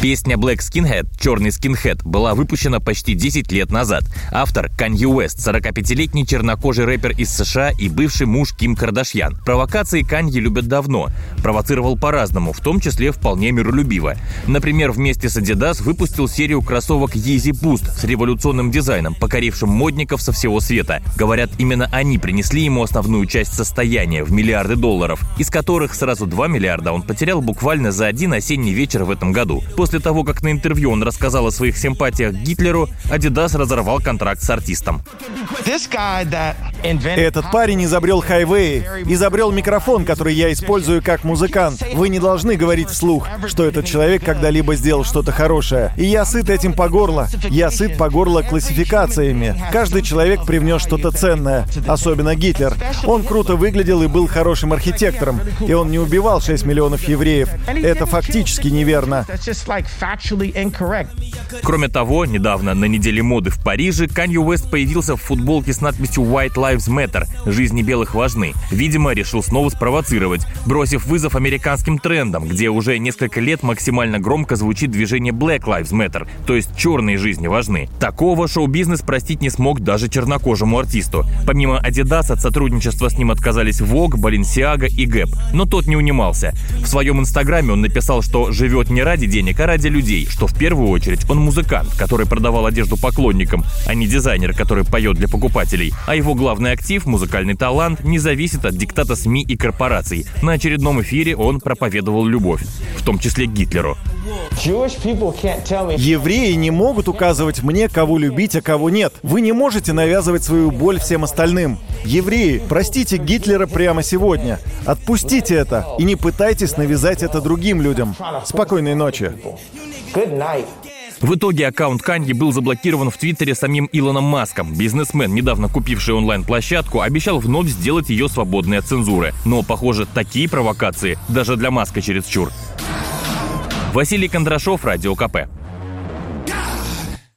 Песня Black Skinhead «Черный скинхед» была выпущена почти 10 лет назад. Автор Канье Уэст, 45-летний чернокожий рэпер из США и бывший муж Ким Кардашьян. Провокации Канье любят давно. Провоцировал по-разному, в том числе вполне миролюбиво. Например, вместе с Adidas выпустил серию кроссовок Yeezy Boost с революционным дизайном, покорившим модников со всего света. Говорят, именно они принесли ему основную часть состояния в миллиарды долларов, из которых сразу 2 миллиарда он потерял буквально за один осенний вечер в этом году. После того, как на интервью он рассказал о своих симпатиях к Гитлеру, Adidas разорвал контракт с артистом. Этот парень изобрел хайвей, изобрел микрофон, который я использую как музыкант. Вы не должны говорить вслух, что этот человек когда-либо сделал что-то хорошее. И я сыт этим по горло. Я сыт по горло классификациями. Каждый человек привнес что-то ценное, особенно Гитлер. Он круто выглядел и был хорошим архитектором. И он не убивал 6 миллионов евреев. Это фактически неверно. Кроме того, недавно на неделе моды в Париже Канье Уэст появился в футболке с надписью White Lives Matter – «Жизни белых важны». Видимо, решил снова спровоцировать, бросив вызов американским трендам, где уже несколько лет максимально громко звучит движение Black Lives Matter, то есть черные жизни важны. Такого шоу-бизнес простить не смог даже чернокожему артисту. Помимо Adidas от сотрудничества с ним отказались Vogue, Balenciaga и Gap, но тот не унимался. В своем инстаграме он написал, что живет не ради денег, а ради людей, что в первую очередь он музыкант, который продавал одежду поклонникам, а не дизайнер, который поет для покупателей. А его главный актив, музыкальный талант, не зависит от диктата СМИ и корпораций. На очередном эфире он проповедовал любовь, в том числе Гитлеру. Евреи не могут указывать мне, кого любить, а кого нет. Вы не можете навязывать свою боль всем остальным. Евреи, простите Гитлера прямо сегодня. Отпустите это и не пытайтесь навязать это другим людям. Спокойной ночи. В итоге аккаунт Канье был заблокирован в Твиттере самим Илоном Маском. Бизнесмен, недавно купивший онлайн-площадку, обещал вновь сделать ее свободной от цензуры. Но, похоже, такие провокации даже для Маска чересчур. Василий Кондрашов, Радио КП.